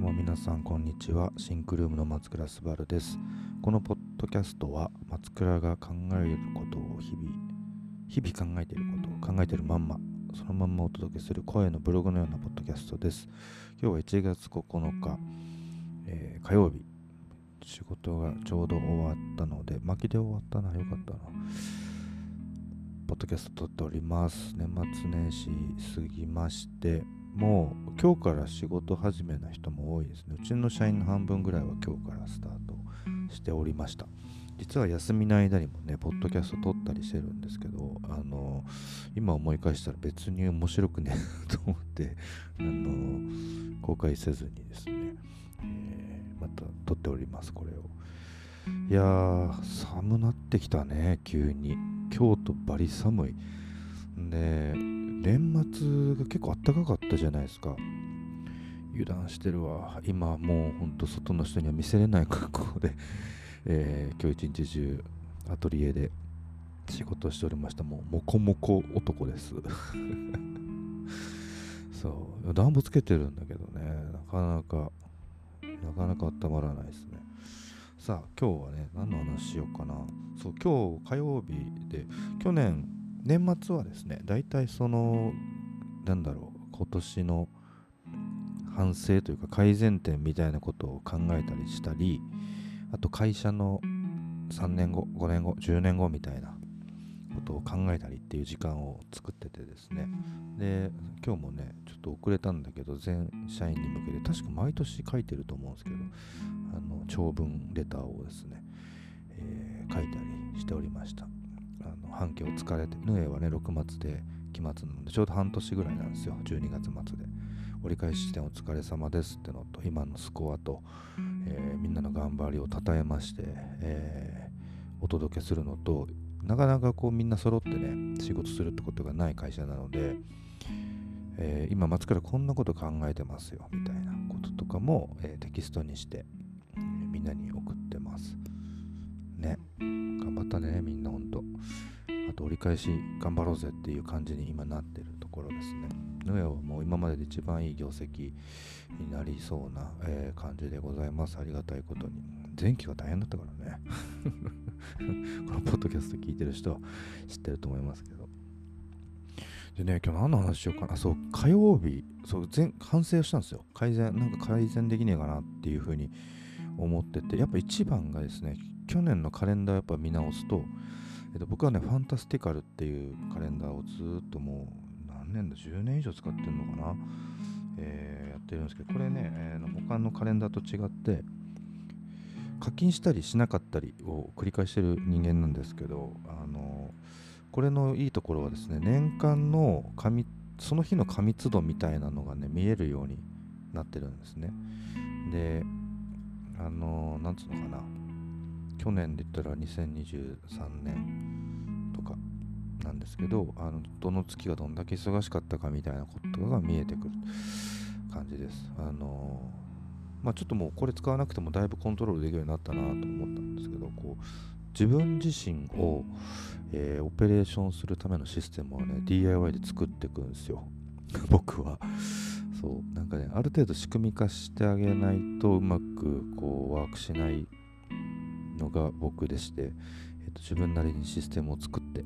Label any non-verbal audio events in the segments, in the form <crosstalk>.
ども皆さんこんにちは。シンクルームの松倉すばるです。このポッドキャストは松倉が考えることを日々日々考えていることを考えているまんまそのまんまお届けする声のブログのようなポッドキャストです。今日は1月9日、えー、火曜日。仕事がちょうど終わったので巻きで終わったなよかったな。ポッドキャスト撮っております。年末年始過ぎましてもう今日から仕事始めな人も多いですね。うちの社員の半分ぐらいは今日からスタートしておりました。実は休みの間にもねポッドキャスト撮ったりしてるんですけどあの今思い返したら別に面白くねえ <laughs> と思ってあの公開せずにですね、えー、また撮っておりますこれを。いやー寒なってきたね急に。京都バリ寒い。で年末が結構あったかかったじゃないですか。油断してるわ。今もうほんと外の人には見せれない格好で、えー、今日一日中アトリエで仕事しておりました。もうモコモコ男です。<laughs> そう。暖房つけてるんだけどね。なかなかなかなか温まらないですね。さあ今日はね何の話しようかな。そう今日火曜日で去年年末はですね大体そのなんだろう今年の反省というか改善点みたいなことを考えたりしたりあと会社の3年後5年後10年後みたいなことを考えたりっていう時間を作っててですね。で今日もねちょっと遅れたんだけど全社員に向けて確か毎年書いてると思うんですけどあの長文レターをですね、えー、書いたりしておりました。あの半径を疲れてヌエはね6月で期末なのでちょうど半年ぐらいなんですよ。12月末で。折り返し地点お疲れ様ですってのと今のスコアと、えー、みんなの頑張りをたたえまして、えー、お届けするのとなかなかこうみんな揃ってね仕事するってことがない会社なので、えー、今松からこんなこと考えてますよみたいなこととかも、えテキストにして、みんなにったねみんなほんとあと折り返し頑張ろうぜっていう感じに今なってるところですね。ヌエはもう今までで一番いい業績になりそうな、えー、感じでございます。ありがたいことに。前期は大変だったからね。<laughs> このポッドキャスト聞いてる人は知ってると思いますけど。でね、今日何の話しようかな。そう、火曜日、そう前反省したんですよ。改善、なんか改善できねえかなっていうふうに思ってて、やっぱ一番がですね、去年のカレンダーやっぱ見直すと、えっと、僕はね、ファンタスティカルっていうカレンダーをずっともう何年だ、10年以上使ってるのかな、えー、やってるんですけど、これね、えー、他のカレンダーと違って、課金したりしなかったりを繰り返してる人間なんですけど、あのこれのいいところはですね、年間の紙その日の過密度みたいなのがね、見えるようになってるんですね。で、あのなんつうのかな、去年で言ったら2023年とかなんですけどあのどの月がどんだけ忙しかったかみたいなことが見えてくる感じです。あのまあ、ちょっともうこれ使わなくてもだいぶコントロールできるようになったなと思ったんですけどこう自分自身を、えー、オペレーションするためのシステムをね DIY で作っていくんですよ <laughs> 僕はそうなんかねある程度仕組み化してあげないとうまくこうワークしないのが僕でして、えーと、自分なりにシステムを作って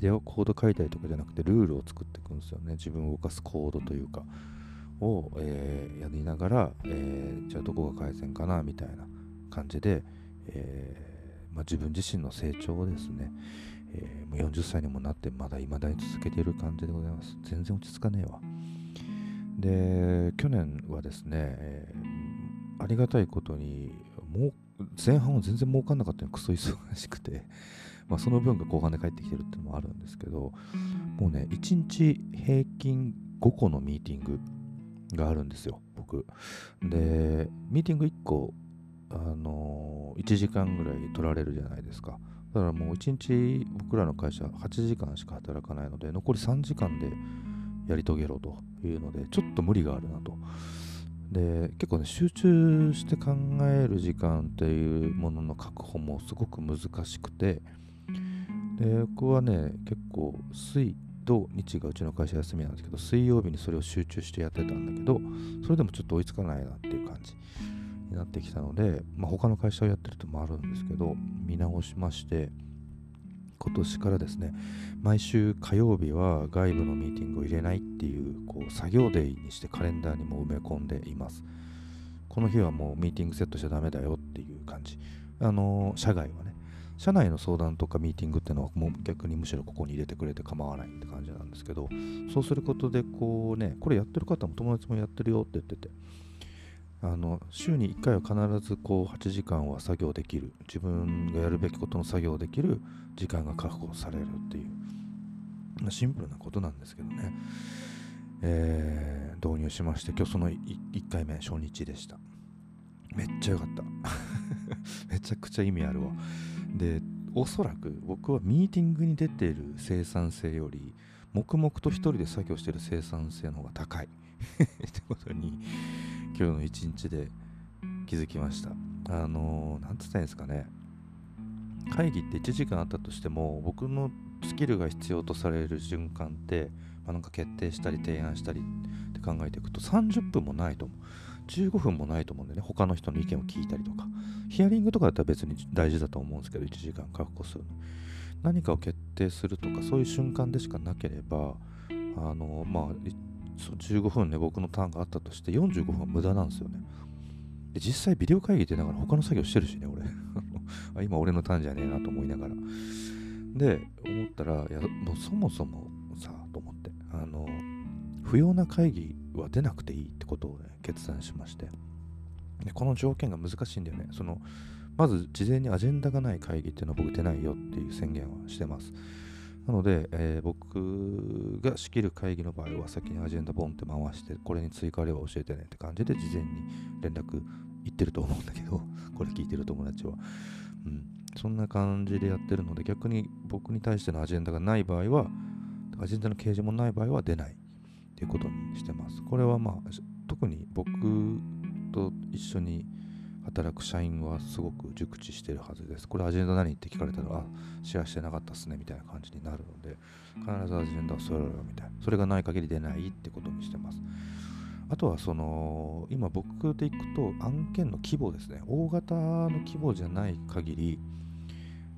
でコード書いたりとかじゃなくてルールを作っていくんですよね。自分を動かすコードというかを、えー、やりながら、えー、じゃあどこが改善かなみたいな感じで、えー、まあ、自分自身の成長をですね、えもう40歳にもなってまだ未だに続けている感じでございます。全然落ち着かねえわ。で去年はですね、えありがたいことにもう前半は全然儲かんなかったのクソ忙しくて、まあ、その分が後半で帰ってきてるっていうのもあるんですけど、もうね、1日平均5個のミーティングがあるんですよ、僕。で、ミーティング1個、あのー、1時間ぐらい取られるじゃないですか。だからもう1日僕らの会社8時間しか働かないので、残り3時間でやり遂げろというので、ちょっと無理があるなと。で結構ね集中して考える時間っていうものの確保もすごく難しくてで僕はね結構水土日がうちの会社休みなんですけど水曜日にそれを集中してやってたんだけどそれでもちょっと追いつかないなっていう感じになってきたので、まあ、他の会社をやってるともあるんですけど見直しまして今年からですね毎週火曜日は外部のミーティングを入れないっていうこう作業デイにしてカレンダーにも埋め込んでいます。この日はもうミーティングセットしちゃダメだよっていう感じ。あの社外はね社内の相談とかミーティングっていうのはもう逆にむしろここに入れてくれて構わないって感じなんですけどそうすることでこうねこれやってる方も友達もやってるよって言っててあの週に1回は必ずこう8時間は作業できる。自分がやるべきことの作業できる時間が確保されるっていう。シンプルなことなんですけどね、えー、導入しまして今日その 1, 1回目初日でした。めっちゃ良かった。<laughs> めちゃくちゃ意味あるわ。でおそらく僕はミーティングに出ている生産性より黙々と一人で作業している生産性の方が高い。<laughs> ってことに今日の一日で気づきました。あの何、ー、て言ったんですかね。会議って1時間あったとしても僕のスキルが必要とされる循環って、まあ、なんか決定したり提案したりって考えていくと30分もないと思う。15分もないと思うんでね。他の人の意見を聞いたりとか。ヒアリングとかだったら別に大事だと思うんですけど1時間確保する何かを決定するとかそういう瞬間でしかなければあのまあ15分ね僕のターンがあったとして45分は無駄なんですよね。で実際ビデオ会議ってながら他の作業してるしね俺。<laughs> あ今俺のターンじゃねえなと思いながら。で思ったらいやもうそもそもさと思って。あの不要な会議は出なくていいってことをね決断しまして。でこの条件が難しいんだよね。そのまず事前にアジェンダがない会議っていうのは僕出ないよっていう宣言はしてますなので、えー、僕が仕切る会議の場合は先にアジェンダボンって回してこれに追加あれば教えてねって感じで事前に連絡言ってると思うんだけど <laughs> これ聞いてる友達は、うん、そんな感じでやってるので逆に僕に対してのアジェンダがない場合はアジェンダの掲示もない場合は出ない。っていうことにしてます。これはまあ特に僕と一緒に働く社員はすごく熟知してるはずです。これアジェンダ何って聞かれたら、あ、シェアしてなかったっすねみたいな感じになるので、必ずアジェンダを添えろよみたいな。それがない限り出ないってことにしてます。あとはその、今僕でいくと案件の規模ですね。大型の規模じゃない限り、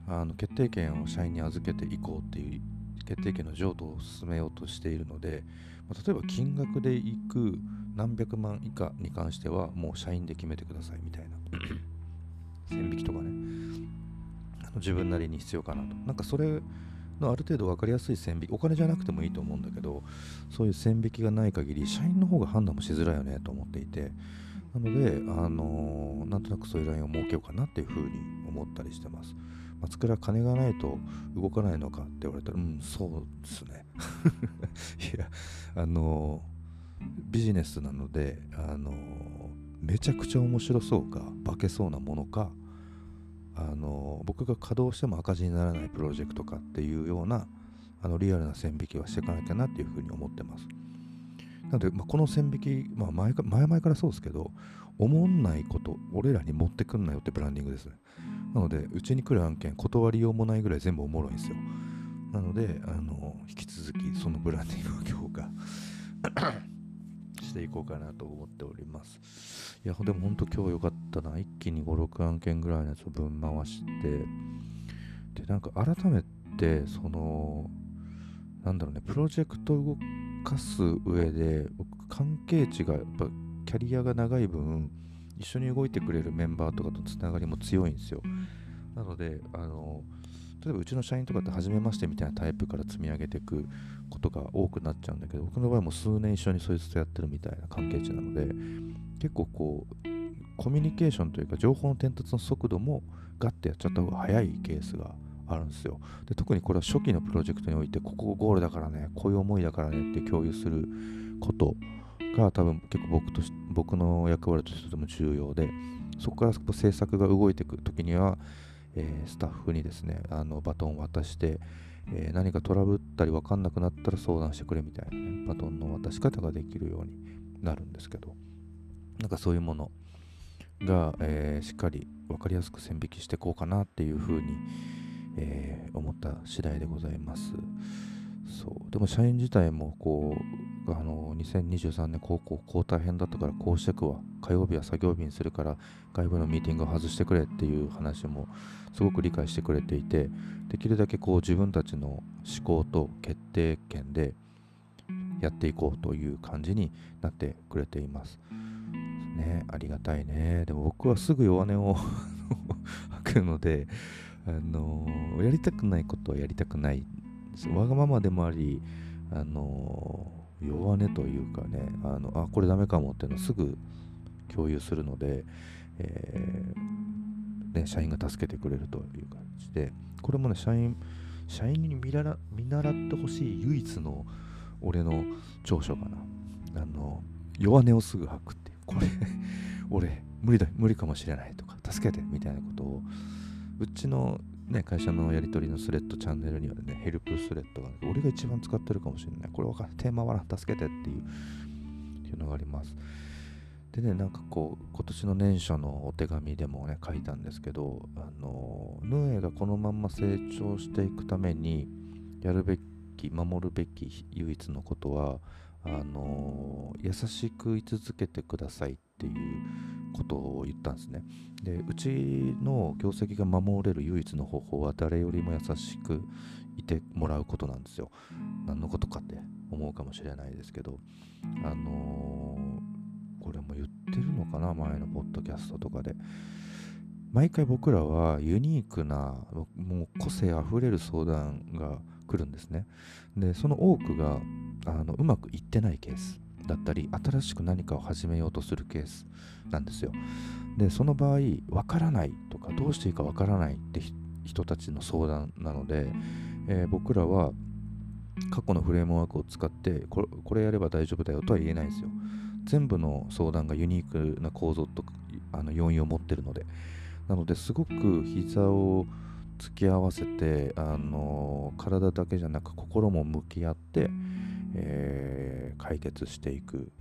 あの決定権を社員に預けていこうっていう決定権の譲渡を進めようとしているので、まあ、例えば金額でいく何百万以下に関してはもう社員で決めてくださいみたいな。<coughs> 線引きとかね。あの自分なりに必要かなと。なんかそれのある程度分かりやすい線引き。お金じゃなくてもいいと思うんだけどそういう線引きがない限り社員の方が判断もしづらいよねと思っていて。なので、あのー、なんとなくそういうラインを設けようかなっていうふうに思ったりしてます。松倉金がないと動かないのかって言われたら、うん、そうですね。<laughs> いや、あのー、ビジネスなので、あのめちゃくちゃ面白そうか化けそうなものかあの僕が稼働しても赤字にならないプロジェクトかっていうようなあのリアルな線引きはしていかなきゃなっていうふうに思ってます。なので、まあ、この線引き、まあ前か、前々からそうですけど、思んないこと、俺らに持ってくんなよってブランディングですね。なので、うちに来る案件、断りようもないぐらい全部おもろいんですよ。なので、あの引き続きそのブランディングを強化していこうかなと思っております。いや、でも本当今日良かったな。一気に5、6案件ぐらいのやつを分回して、で、なんか改めて、その、なんだろうね、プロジェクト動かす上で、関係値が、やっぱ、キャリアが長い分、一緒に動いてくれるメンバーとかとつながりも強いんですよ。なので、あの、例えばうちの社員とかって初めましてみたいなタイプから積み上げていくことが多くなっちゃうんだけど僕の場合も数年一緒にそいつとやってるみたいな関係値なので結構こうコミュニケーションというか情報の伝達の速度もガッてやっちゃった方が早いケースがあるんですよ。で特にこれは初期のプロジェクトにおいてここゴールだからねこういう思いだからねって共有することが多分結構僕と僕の役割としてとても重要でそこから制作が動いていく時にはえー、スタッフにですねあのバトンを渡して、えー、何かトラブったり分かんなくなったら相談してくれみたいなねバトンの渡し方ができるようになるんですけどなんかそういうものが、えー、しっかり分かりやすく線引きしていこうかなっていうふうに、え思った次第でございます。そう。でも社員自体もこうあの2023年高校こう大変だったからこうしてくわ火曜日は作業日にするから外部のミーティングを外してくれっていう話もすごく理解してくれていてできるだけこう自分たちの思考と決定権でやっていこうという感じになってくれています。ね、ありがたいね。でも僕はすぐ弱音を <laughs> 吐くので、あのー、やりたくないことはやりたくないわがままでもあり、あのー、弱音というかね、あのあ、これダメかもっていうのをすぐ共有するので、えー、ね、社員が助けてくれるという感じで、これもね、社員、社員に見習見習ってほしい唯一の俺の長所かな。あの、弱音をすぐ吐くっていう。これ俺、無理だ、無理かもしれないとか、助けてみたいなことを、うちのね、会社のやり取りのスレッドチャンネルにはね、ヘルプスレッドが、俺が一番使ってるかもしれない。これ分かる。テーマは助けてっていう、っていうのがあります。でね、なんかこう、今年の年初のお手紙でもね、書いたんですけど、あの、ヌエがこのまんま成長していくために、やるべき、守るべき唯一のことは、あの優しく居続けてくださいっていうことを言ったんですね。でうちの業績が守れる唯一の方法は誰よりも優しくいてもらうことなんですよ。何のことかって思うかもしれないですけど、あのー、これも言ってるのかな？前のポッドキャストとかで。毎回僕らはユニークなもう個性あふれる相談が来るんですね。でその多くがあのうまくいってないケースだったり新しく何かを始めようとするケースなんですよ。でその場合わからないとかどうしていいかわからないって人たちの相談なので、えー、僕らは過去のフレームワークを使ってこれやれば大丈夫だよとは言えないですよ。全部の相談がユニークな構造とあの要因を持ってるので。なのですごく膝を突き合わせて、あの体だけじゃなく心も向き合って、えー、解決していく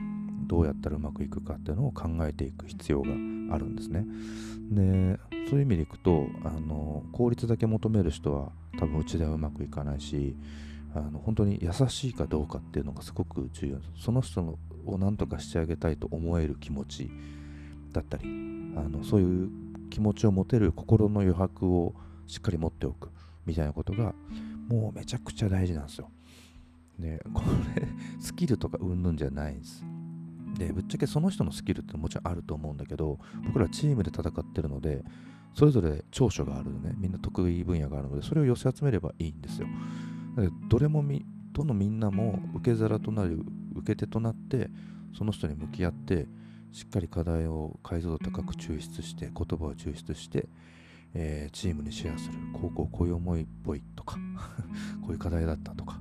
どうやったらうまくいくかっていうのを考えていく必要があるんですね。でそういう意味でいくとあの効率だけ求める人は多分うちではうまくいかないしあの本当に優しいかどうかっていうのがすごく重要ですその人のを何とかしてあげたいと思える気持ちだったりあのそういう気持ちを持てる心の余白をしっかり持っておくみたいなことがもうめちゃくちゃ大事なんですよ。で、<laughs> これ、スキルとかうんぬんじゃないです。で、ぶっちゃけその人のスキルってもちろんあると思うんだけど、僕らチームで戦ってるので、それぞれ長所があるのね、みんな得意分野があるので、それを寄せ集めればいいんですよ。だけど、れもみ、どのみんなも受け皿となる、受け手となって、その人に向き合って、しっかり課題を解像度高く抽出して、言葉を抽出して、えー、チームにシェアする。高校こういう思いっぽいとか <laughs> こういう課題だったとか、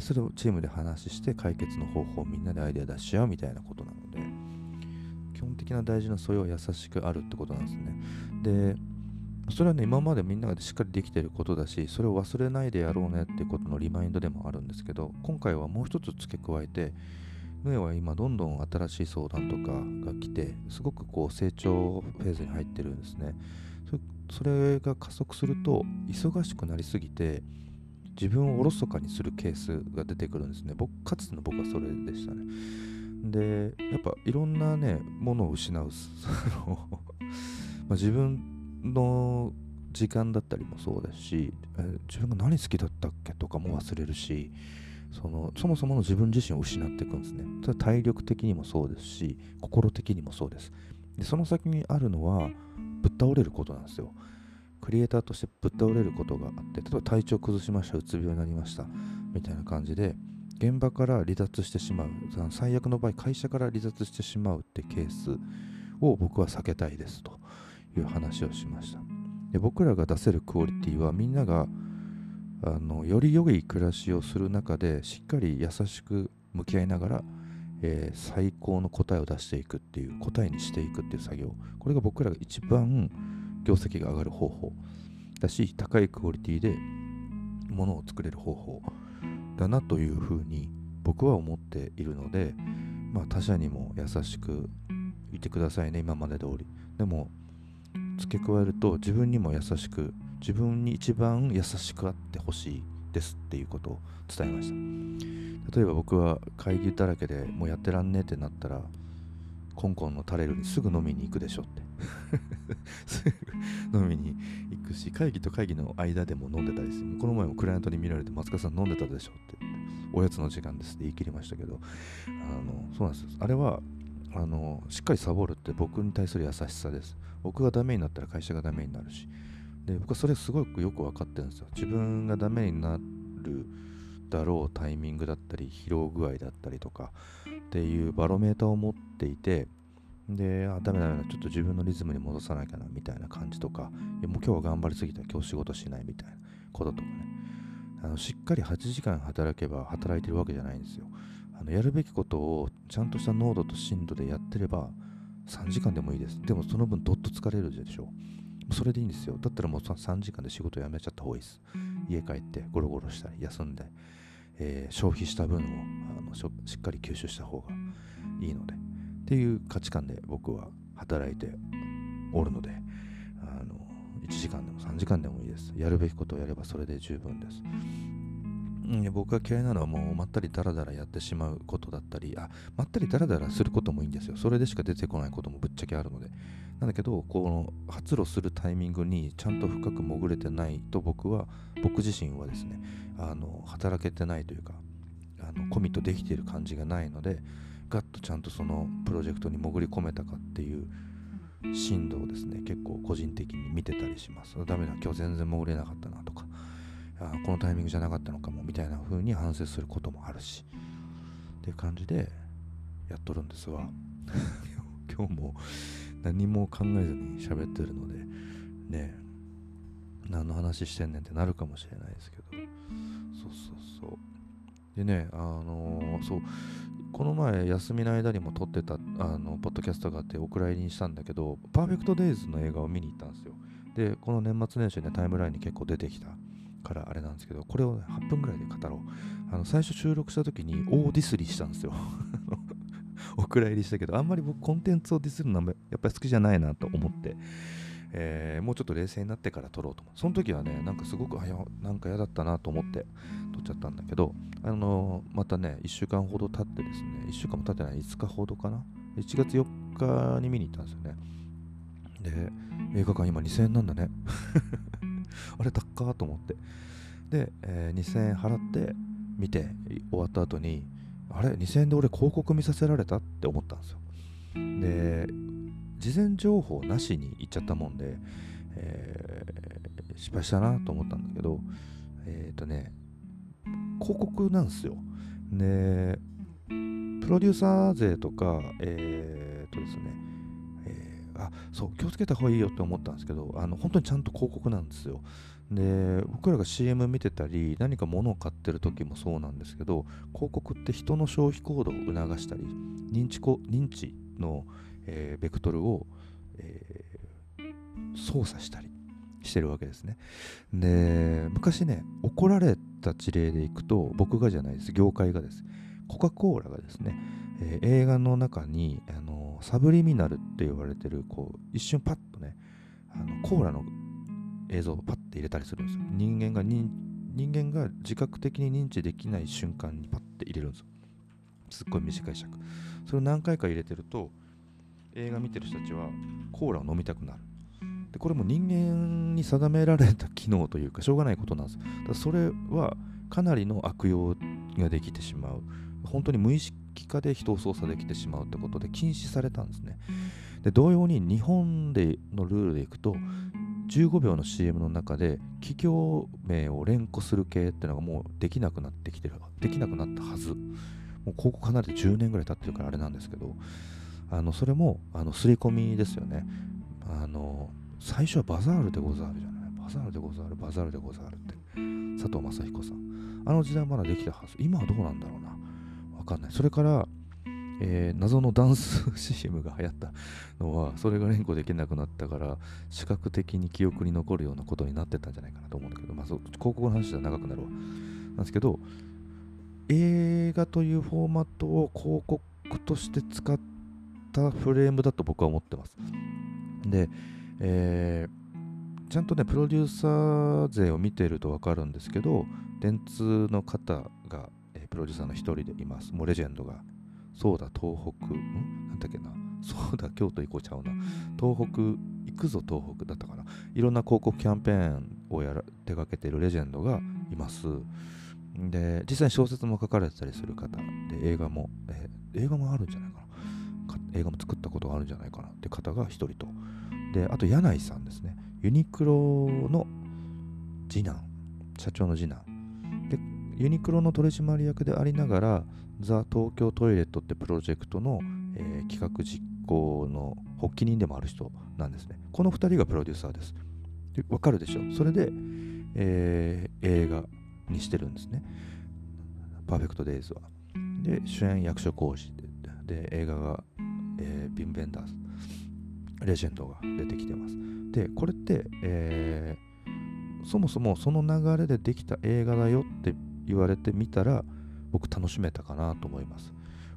それをチームで話して解決の方法をみんなでアイデア出し合うみたいなことなので基本的な大事な素養は優しくあるってことなんですね。でそれはね今までみんなでしっかりできてることだしそれを忘れないでやろうねってことのリマインドでもあるんですけど今回はもう一つ付け加えてヌエは今どんどん新しい相談とかが来てすごくこう成長フェーズに入ってるんですね。それが加速すると忙しくなりすぎて自分をおろそかにするケースが出てくるんですね。僕、かつての僕はそれでしたね。で、やっぱいろんなね、ものを失う。<laughs> ま自分の時間だったりもそうですし、え自分が何好きだったっけとかも忘れるし、そのそもそもの自分自身を失っていくんですね。それは体力的にもそうですし、心的にもそうです。でその先にあるのは、ぶっ倒れることなんですよ。クリエイターとしてぶっ倒れることがあって例えば体調崩しましたうつ病になりましたみたいな感じで現場から離脱してしまう最悪の場合会社から離脱してしまうってケースを僕は避けたいですという話をしました。で僕らが出せるクオリティはみんながあのより良い暮らしをする中でしっかり優しく向き合いながら、えー、最高の答えを出していくっていう答えにしていくっていう作業。これが僕らが一番業績が上がる方法。だし高いクオリティでものを作れる方法。だなというふうに僕は思っているので、まあ、他者にも優しくいてくださいね今まで通り。でも付け加えると自分にも優しく自分に一番優しくあってほしいですっていうことを伝えました。例えば僕は会議だらけでもうやってらんねえってなったらコンコンのタレルにすぐ飲みに行くでしょって。<laughs> 飲みに行くし会議と会議の間でも飲んでたりするこの前もクライアントに見られて松川さん飲んでたでしょって。おやつの時間ですって言い切りましたけど。あのそうなんですあれはあのしっかりサボるって僕に対する優しさです。僕がダメになったら会社がダメになるし。で僕はそれすごくよく分かってるんですよ。自分がダメになるだろうタイミングだったり疲労具合だったりとかっていうバロメーターを持っていてで、あ、ダメダメだ、ちょっと自分のリズムに戻さなきゃなみたいな感じとか、いやもう今日は頑張りすぎた、今日仕事しないみたいなこととかね。あのしっかり8時間働けば働いてるわけじゃないんですよ。あのやるべきことをちゃんとした濃度と深度でやってれば3時間でもいいです。でもその分どっと疲れるでしょう。それでいいんですよ。だったらもう3時間で仕事辞めちゃった方がいいです。家帰ってゴロゴロしたり休んで、えー、消費した分をあのしっかり吸収した方がいいので。っていう価値観で僕は働いておるのであの1時間でも3時間でもいいです。やるべきことをやればそれで十分です。僕が嫌いなのはもうまったりダラダラやってしまうことだったりあまったりダラダラすることもいいんですよ。それでしか出てこないこともぶっちゃけあるので。なんだけどこの発露するタイミングにちゃんと深く潜れてないと僕は僕自身はですねあの働けてないというかあのコミットできている感じがないのでガッとちゃんとそのプロジェクトに潜り込めたかっていう深度をですね結構個人的に見てたりします。ダメだ今日全然潜れなかったなとかあこのタイミングじゃなかったのかもみたいな風に反省することもあるし。っていう感じでやっとるんですわ。<laughs> 今日も何も考えずに喋ってるのでね何の話してんねんってなるかもしれないですけど。そうそうそう。でねあのー、そうこの前休みの間にも撮ってたあのポッドキャストがあってお蔵入りにしたんだけどパーフェクトデイズの映画を見に行ったんですよ。でこの年末年始ねタイムラインに結構出てきたからあれなんですけどこれを、ね、8分ぐらいで語ろう。あの最初収録した時に大ディスりしたんですよ。<laughs> お蔵入りしたけどあんまり僕コンテンツをディスるのはやっぱり好きじゃないなと思って。えー、もうちょっと冷静になってから撮ろうと思う。その時はね、なんかすごく、あ、や、なんか嫌だったなと思って撮っちゃったんだけど、あのー、またね、1週間ほど経ってですね、1週間も経ってない、5日ほどかな？1月4日に見に行ったんですよね。で、映画館今2000円なんだね。<laughs> あれ、高っと思って。で、えー、2000円払って見て終わった後に、あれ、2000円で俺広告見させられた？って思ったんですよ。で、事前情報なしに行っちゃったもんで、えー、失敗したなと思ったんだけど、えっ、ー、とね、広告なんですよ。で、プロデューサー税とか、えっ、ー、とですね、えー、あ、そう、気をつけた方がいいよって思ったんですけど、あの本当にちゃんと広告なんですよ。で、僕らが CM 見てたり、何か物を買ってる時もそうなんですけど、広告って人の消費行動を促したり、認知認知の、えー、ベクトルを、えー、操作したりしてるわけですね。で、昔ね、怒られた事例でいくと、僕がじゃないです、業界がです。コカ・コーラがですね、えー、映画の中にあのサブリミナルって言われてる、こう、一瞬パッとね、あのコーラの映像をパッて入れたりするんですよ。人間が人間が自覚的に認知できない瞬間にパッて入れるんですよ。すっごい短い尺。それを何回か入れてると、映画見てる人たちはコーラを飲みたくなる。でこれも人間に定められた機能というかしょうがないことなんです。だそれはかなりの悪用ができてしまう。本当に無意識化で人を操作できてしまうってことで禁止されたんですね。で同様に日本でのルールでいくと15秒の CM の中で企業名を連呼する系っていうのがもうできなくなってきてるできなくなったはずもうここ離れて10年ぐらい経ってるからあれなんですけどあのそれもあの刷り込みですよね。あの最初はバザールでござるじゃない。バザールでござるバザールでござるって。佐藤正彦さん。あの時代まだできたはず。今はどうなんだろうな。わかんない。それからえー、謎のダンス CM が流行ったのはそれが連呼できなくなったから視覚的に記憶に残るようなことになってたんじゃないかなと思うんだけど、まあ、広告の話じゃ長くなるわ。なんですけど映画というフォーマットを広告として使ったフレームだと僕は思ってます。で、えー、ちゃんとね、プロデューサー勢を見ていると分かるんですけど、電通の方が、えプロデューサーの一人でいます。もうレジェンドが。そうだ東北ん？なんだっけな。そうだ京都行こうちゃうな。東北行くぞ東北だったかな。いろんな広告キャンペーンをやら手掛けているレジェンドがいます。で実際に小説も書かれてたりする方で映画も、えー、映画もあるんじゃないかな。映画も作ったことがあるんじゃないかなって方が1人と。であと柳井さんですね。ユニクロの次男。社長の次男。でユニクロの取締役でありながらザ・東京トイレットってプロジェクトの、えー、企画実行の発起人でもある人なんですね。この2人がプロデューサーです。わかるでしょ？それで、えー、映画にしてるんですね。パーフェクトデイズは。で主演役所広司で映画がえー、ビン・ベンダースレジェンドが出てきてます。でこれって、えー、そもそもその流れでできた映画だよって言われてみたら僕楽しめたかなと思います。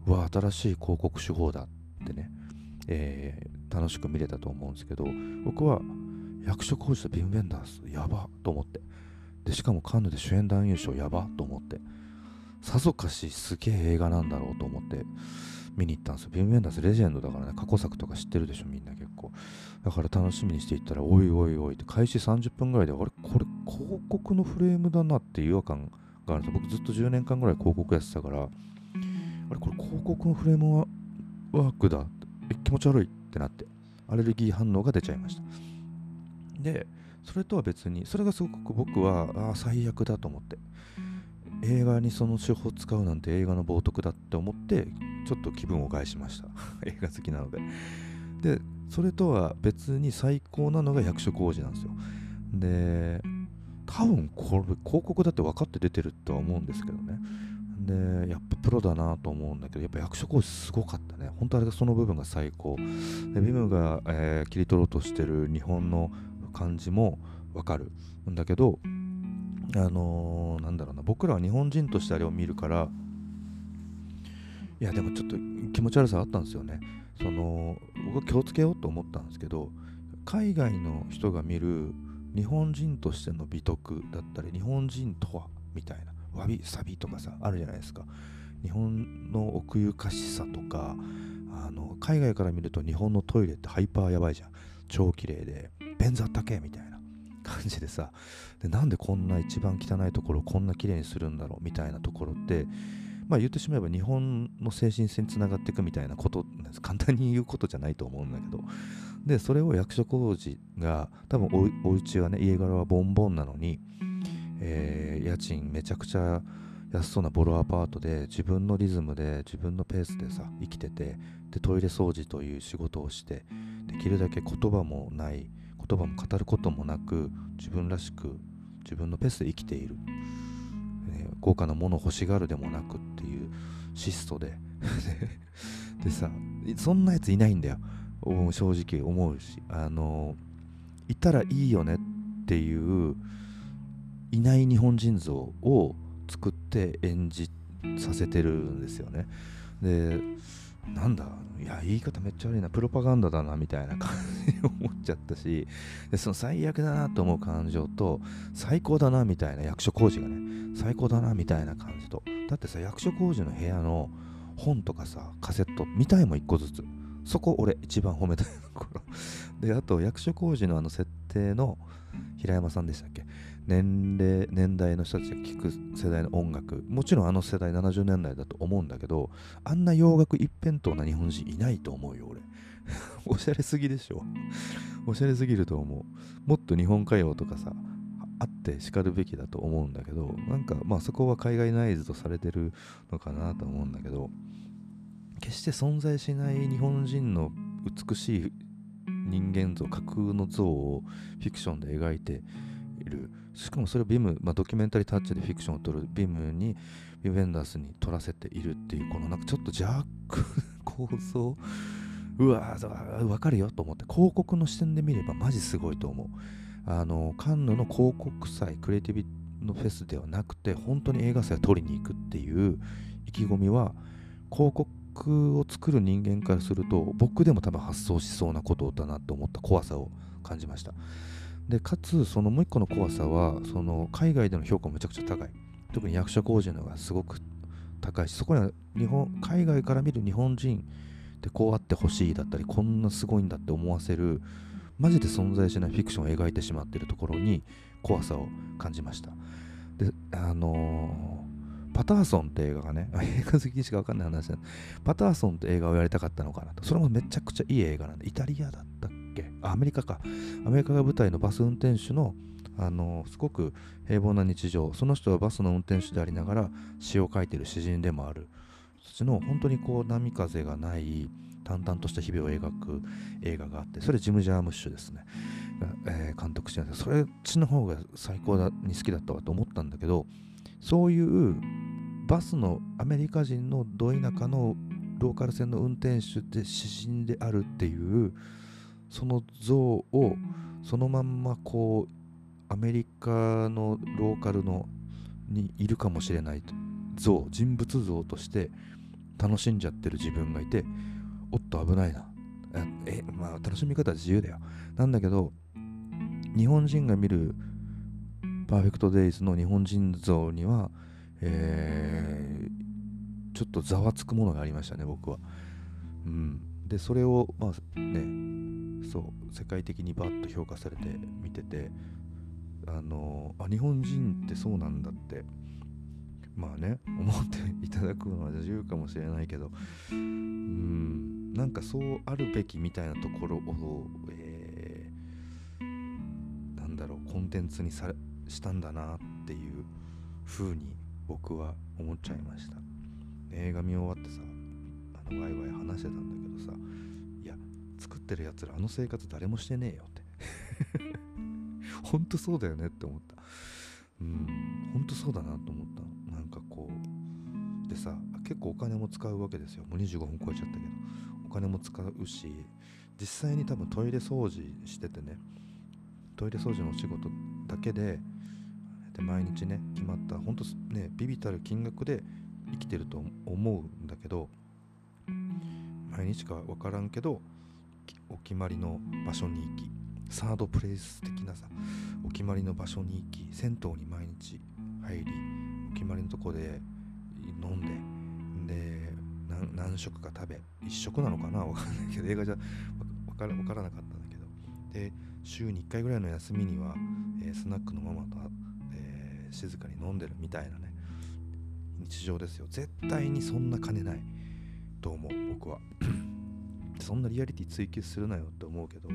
うわ新しい広告手法だってね、えー、楽しく見れたと思うんですけど僕は役所広司とビン・ベンダースやばと思って。でしかもカンヌで主演男優賞やばと思って。さぞかしすげえ映画なんだろうと思って。見に行ったんですよ。ビン・ベンダースレジェンドだからね、過去作とか知ってるでしょ、みんな結構。だから楽しみにしていったら、おいおいおいって、開始30分ぐらいで、あれ、これ広告のフレームだなって違和感があるんですよ。僕ずっと10年間ぐらい広告やってたから、あれ、これ広告のフレームワークだ。え、気持ち悪いってなって、アレルギー反応が出ちゃいました。で、それとは別に、それがすごく僕は、ああ、最悪だと思って。映画にその手法使うなんて映画の冒涜だって思ってちょっと気分を害しました。<laughs> 映画好きなので。でそれとは別に最高なのが役所広司なんですよ。で多分これ広告だって分かって出てるとは思うんですけどね。でやっぱプロだなと思うんだけどやっぱ役所広司すごかったね。本当あれがその部分が最高。でビムが、えー、切り取ろうとしてる日本の感じも分かるんだけどあのー、なんだろうな僕らは日本人としてあれを見るからいやでもちょっと気持ち悪さあったんですよね。その僕は気をつけようと思ったんですけど海外の人が見る日本人としての美徳だったり日本人とはみたいなわびさびとかさあるじゃないですか。日本の奥ゆかしさとかあの海外から見ると日本のトイレってハイパーやばいじゃん。超綺麗で便座ったけみたいな。感じでさでなんでこんな一番汚いところをこんな綺麗にするんだろうみたいなところってまあ言ってしまえば日本の精神性につながっていくみたいなこと簡単に言うことじゃないと思うんだけど。でそれを役所工事が多分おお家はね家柄はボンボンなのに、えー、家賃めちゃくちゃ安そうなボロアパートで自分のリズムで自分のペースでさ生きててでトイレ掃除という仕事をしてできるだけ言葉もない言葉も語ることもなく自分らしく自分のペースで生きている、えー、豪華なものを欲しがるでもなくっていう質素で。<laughs> でさそんなやついないんだよ。正直思うし。あのいたらいいよねっていういない日本人像を作って演じさせてるんですよね。でなんだいや言い方めっちゃ悪いなプロパガンダだなみたいな感じに思っちゃったしでその最悪だなと思う感情と最高だなみたいな役所工事がね最高だなみたいな感じとだってさ役所工事の部屋の本とかさカセット見たいも1個ずつそこ俺一番褒めたいところ。であと役所工事のあの設定の平山さんでしたっけ？年齢年代の人たちが聴く世代の音楽。もちろんあの世代70年代だと思うんだけどあんな洋楽一辺倒な日本人いないと思うよ俺。<laughs> おしゃれすぎでしょ。<laughs> おしゃれすぎると思う。もっと日本歌謡とかさあってしかるべきだと思うんだけどなんかまあそこは海外ナイズとされてるのかなと思うんだけど決して存在しない日本人の美しい人間像架空の像をフィクションで描いてる。しかもそれをビム、まあ、ドキュメンタリータッチでフィクションを撮るビムにビブ・ェンダースに撮らせているっていうこのなんかちょっとジャック構想うわわかるよと思って広告の視点で見ればマジすごいと思う。あのカンヌの広告祭クリエイティビのフェスではなくて本当に映画祭を撮りに行くっていう意気込みは広告を作る人間からすると僕でも多分発想しそうなことだなと思った怖さを感じましたでかつそのもう一個の怖さはその海外での評価もめちゃくちゃ高い。特に役所工事のがすごく高いしそこには日本海外から見る日本人ってこうあってほしいだったりこんなすごいんだって思わせるマジで存在しないフィクションを描いてしまっているところに怖さを感じました。であのー、パターソンって映画がね映画好きしか分かんない話なんパターソンって映画をやりたかったのかなと。それもめちゃくちゃいい映画なんでイタリアだったっけ？アメリカか。アメリカが舞台のバス運転手のあのすごく平凡な日常。その人はバスの運転手でありながら詩を書いてる詩人でもある。そっちの本当にこう波風がない淡々とした日々を描く映画があってそれジム・ジャームッシュですね、えー、監督してるんです。それっちの方が最高だに好きだったわと思ったんだけどそういうバスのアメリカ人のど田舎のローカル線の運転手で詩人であるっていうその像をそのまんまこうアメリカのローカルのにいるかもしれない像人物像として楽しんじゃってる自分がいておっと危ないな。えまあ楽しみ方は自由だよ。なんだけど日本人が見るパーフェクトデイズの日本人像には、えー、ちょっとざわつくものがありましたね僕は。うん。でそれをまあねそう世界的にバッと評価されて見ててあのあ日本人ってそうなんだってまあね思っていただくのは自由かもしれないけどうんなんかそうあるべきみたいなところを、えー、なんだろうコンテンツにさしたんだなっていう風に僕は思っちゃいました。映画見終わってさあのワイワイ話してたんだけどさ作ってるやつらあの生活誰もしてねえよって。ほんとそうだよねって思った。うんほんとそうだなと思った。なんかこうでさ結構お金も使うわけですよ。もう25分超えちゃったけど。お金も使うし実際に多分トイレ掃除しててね。トイレ掃除のお仕事だけでで毎日ね決まった本当ねビビたる金額で生きてると思うんだけど毎日か分からんけどお決まりの場所に行きサードプレイス的なさお決まりの場所に行き銭湯に毎日入りお決まりのとこで飲んでで何食か食べ1食なのかな？わかんないけど映画じゃ分から分からなかったんだけど。で週に1回ぐらいの休みには、えー、スナックのママと、えー、静かに飲んでるみたいなね日常ですよ。絶対にそんな金ないと思う僕は。そんなリアリティ追求するなよって思うけどあ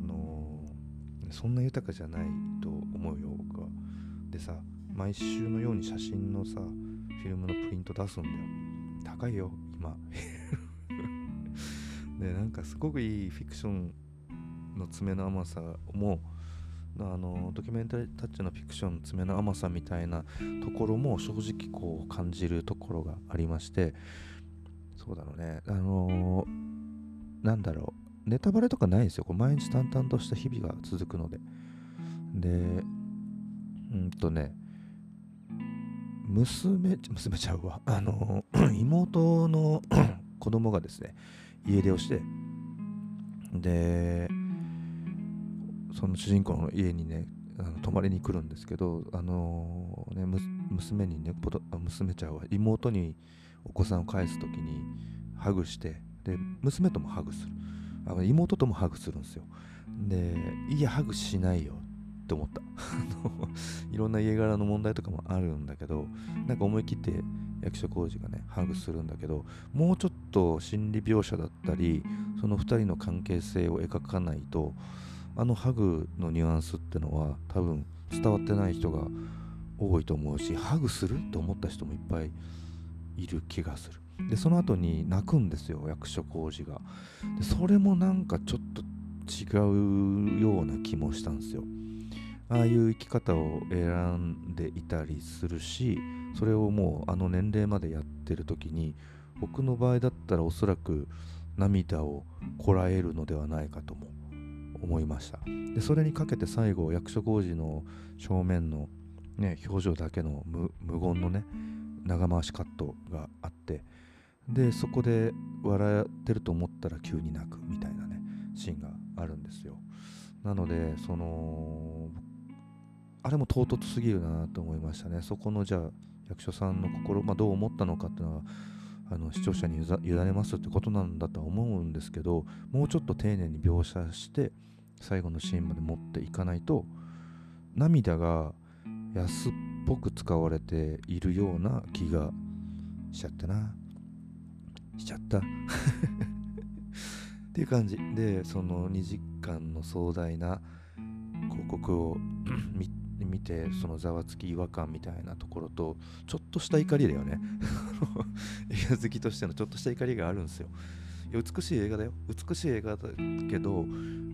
のー、そんな豊かじゃないと思うよ僕は。でさ毎週のように写真のさフィルムのプリント出すんだよ。高いよ今。<laughs> でなんかすごくいいフィクションの爪の甘さもあのドキュメンタリータッチのフィクションの爪の甘さみたいなところも正直こう感じるところがありましてそうだろうね。あのー、なんだろう。ネタバレとかないんですよ。こう毎日淡々とした日々が続くので。でうんとね娘娘ちゃうわ <laughs> あの <coughs> 妹の <coughs> 子供がですね家出をしてでその主人公の家にねあの泊まりに来るんですけどあのー、ね娘にね娘ちゃんは妹にお子さんを返す時にハグしてで娘ともハグする。あの妹ともハグするんですよ。でいやハグしないよ。って思った。<laughs> いろんな家柄の問題とかもあるんだけどなんか思い切って役所広司がねハグするんだけどもうちょっと心理描写だったりその2人の関係性を描かないとあのハグのニュアンスってのは多分伝わってない人が多いと思うしハグすると思った人もいっぱいいる気がする。でその後に泣くんですよ役所広司が。でそれもなんかちょっと違うような気もしたんですよ。ああいう生き方を選んでいたりするしそれをもうあの年齢までやってる時に僕の場合だったらおそらく涙をこらえるのではないかとも思いました。でそれにかけて最後役所広司の正面の、ね、表情だけの無言のね長回しカットがあってでそこで笑ってると思ったら急に泣くみたいなねシーンがあるんですよ。なのでそのあれも唐突すぎるなと思いましたね。そこのじゃあ役所さんの心、まあ、どう思ったのかっていうのはあの視聴者に委ねますってことなんだとは思うんですけどもうちょっと丁寧に描写して最後のシーンまで持っていかないと涙が安っぽく使われているような気がしちゃったなしちゃった。<laughs> っていう感じ。でその2時間の壮大な広告を <clears throat> 見てそのざわつき違和感みたいなところとちょっとした怒りだよね。<laughs> 映画好きとしてのちょっとした怒りがあるんですよ。いや美しい映画だよ。美しい映画だけど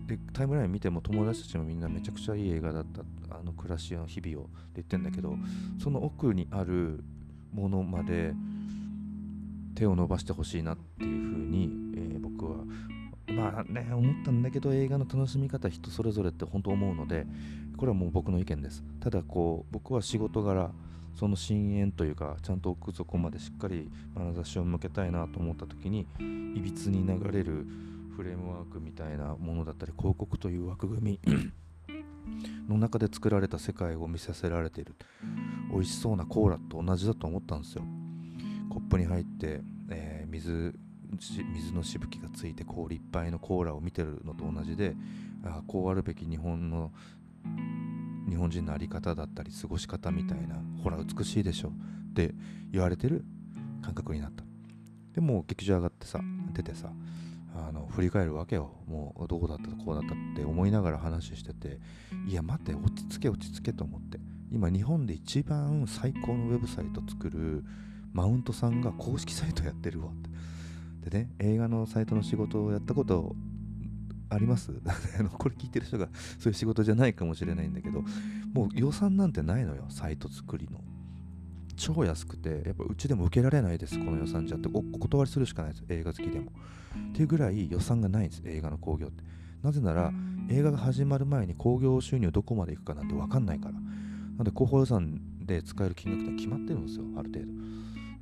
でタイムライン見ても友達たちもみんなめちゃくちゃいい映画だった。あの暮らしの日々をって言ってんだけどその奥にあるものまで手を伸ばしてほしいなっていうふうに、えー、僕はまあね思ったんだけど映画の楽しみ方人それぞれって本当思うのでこれはもう僕の意見です。ただこう僕は仕事柄その深淵というかちゃんと奥底までしっかり眼差しを向けたいなと思った時にいびつに流れるフレームワークみたいなものだったり広告という枠組み <coughs> の中で作られた世界を見させられている美味しそうなコーラと同じだと思ったんですよ。コップに入って、えー、水水のしぶきがついて氷いっぱいのコーラを見てるのと同じであこうあるべき日本の日本人の在り方だったり過ごし方みたいなほら美しいでしょって言われてる感覚になった。でも劇場上がってさ出てさあの振り返るわけよ。もうどうだったこうだったって思いながら話してていや待って落ち着け落ち着けと思って。今日本で一番最高のウェブサイト作るマウントさんが公式サイトやってるわって。でね映画のサイトの仕事をやったことあります？<laughs> これ聞いてる人がそういう仕事じゃないかもしれないんだけどもう予算なんてないのよサイト作りの。超安くてやっぱうちでも受けられないですこの予算じゃって。お断りするしかないです映画好きでも。っていうぐらい予算がないんです映画の興行って。なぜなら映画が始まる前に興行収入どこまでいくかなんて分かんないから。なんで広報予算で使える金額って決まってるんですよある程度。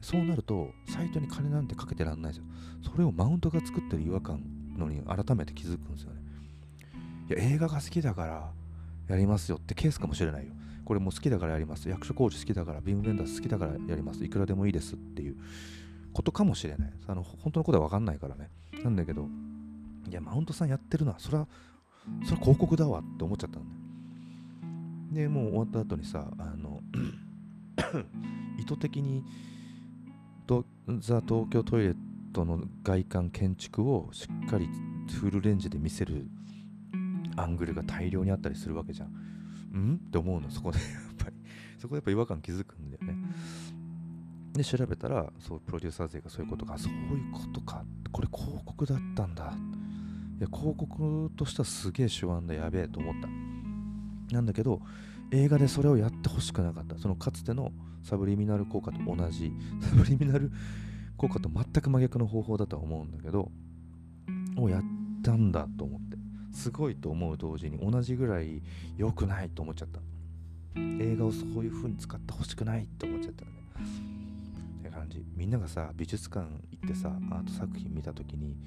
そうなるとサイトに金なんてかけてらんないですよそれをマウントが作ってる違和感のに改めて気づくんですよね。いや、映画が好きだからやりますよってケースかもしれないよ。これも好きだからやります。役所工事好きだから、ビームベンダー好きだからやります。いくらでもいいですっていうことかもしれない。あの本当のことは分かんないからね。なんだけど、いや、マウントさんやってるのは、それは、それは広告だわって思っちゃったんだよ。で、もう終わった後にさ、あの <coughs> 意図的にザ・東京トイレットの外観建築をしっかりフルレンジで見せるアングルが大量にあったりするわけじゃん。ん？って思うの、そこで <laughs> やっぱり。そこでやっぱ違和感気づくんだよね。で、調べたら、そう、プロデューサー勢がそういうことか、そういうことか、これ広告だったんだ。いや、広告としてはすげえ手腕だ、やべえと思った。なんだけど、映画でそれをやってほしくなかった。そのかつてのサブリミナル効果と同じ、サブリミナル効果と全く真逆の方法だとは思うんだけどをやったんだと思ってすごいと思う同時に同じぐらい良くないと思っちゃった。映画をそういう風に使ってほしくないって思っちゃったね。って感じ。みんながさ美術館行ってさアート作品見た時に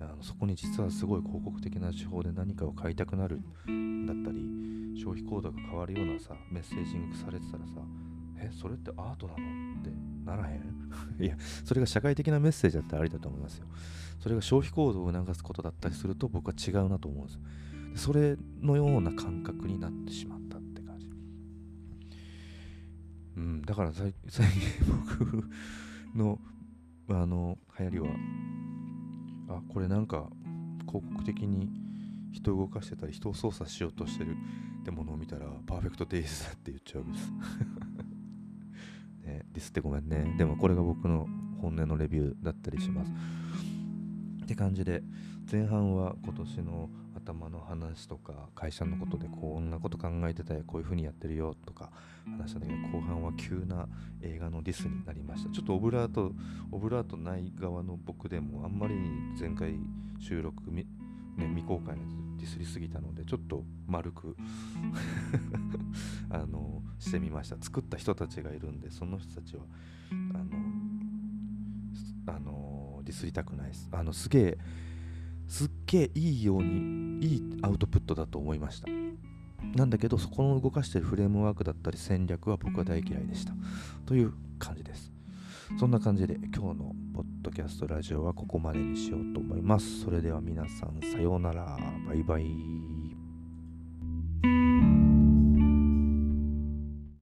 あのそこに実はすごい広告的な手法で何かを買いたくなるだったり消費行動が変わるようなさメッセージングされてたらさえそれってアートなの？ってならへん？<laughs> いやそれが社会的なメッセージだったらありだと思いますよ。それが消費行動を促すことだったりすると僕は違うなと思うんです。それのような感覚になってしまったって感じ。うんだから <laughs> 最近僕のあの流行りはあこれなんか広告的に人を動かしてたり人を操作しようとしてるってものを見たらパーフェクトデイズだって言っちゃうんです、ディスってごめんね。でもこれが僕の本音のレビューだったりします。って感じで、前半は今年の頭の話とか、会社のことでこんなこと考えてたよ、こういう風にやってるよとか話したんだけど、後半は急な映画のディスになりました。ちょっとオブラート、オブラートない側の僕でもあんまりに前回収録ね、未公開のディスりすぎたのでちょっと丸く <laughs> あのしてみました。作った人たちがいるんでその人たちはあのあのディスりたくないです。あのすげえすっげえいいようにいいアウトプットだと思いました。なんだけどそこの動かしてるフレームワークだったり戦略は僕は大嫌いでした。という感じです。そんな感じで今日のポッドキャストラジオはここまでにしようと思います。それでは皆さんさようなら。バイバイ。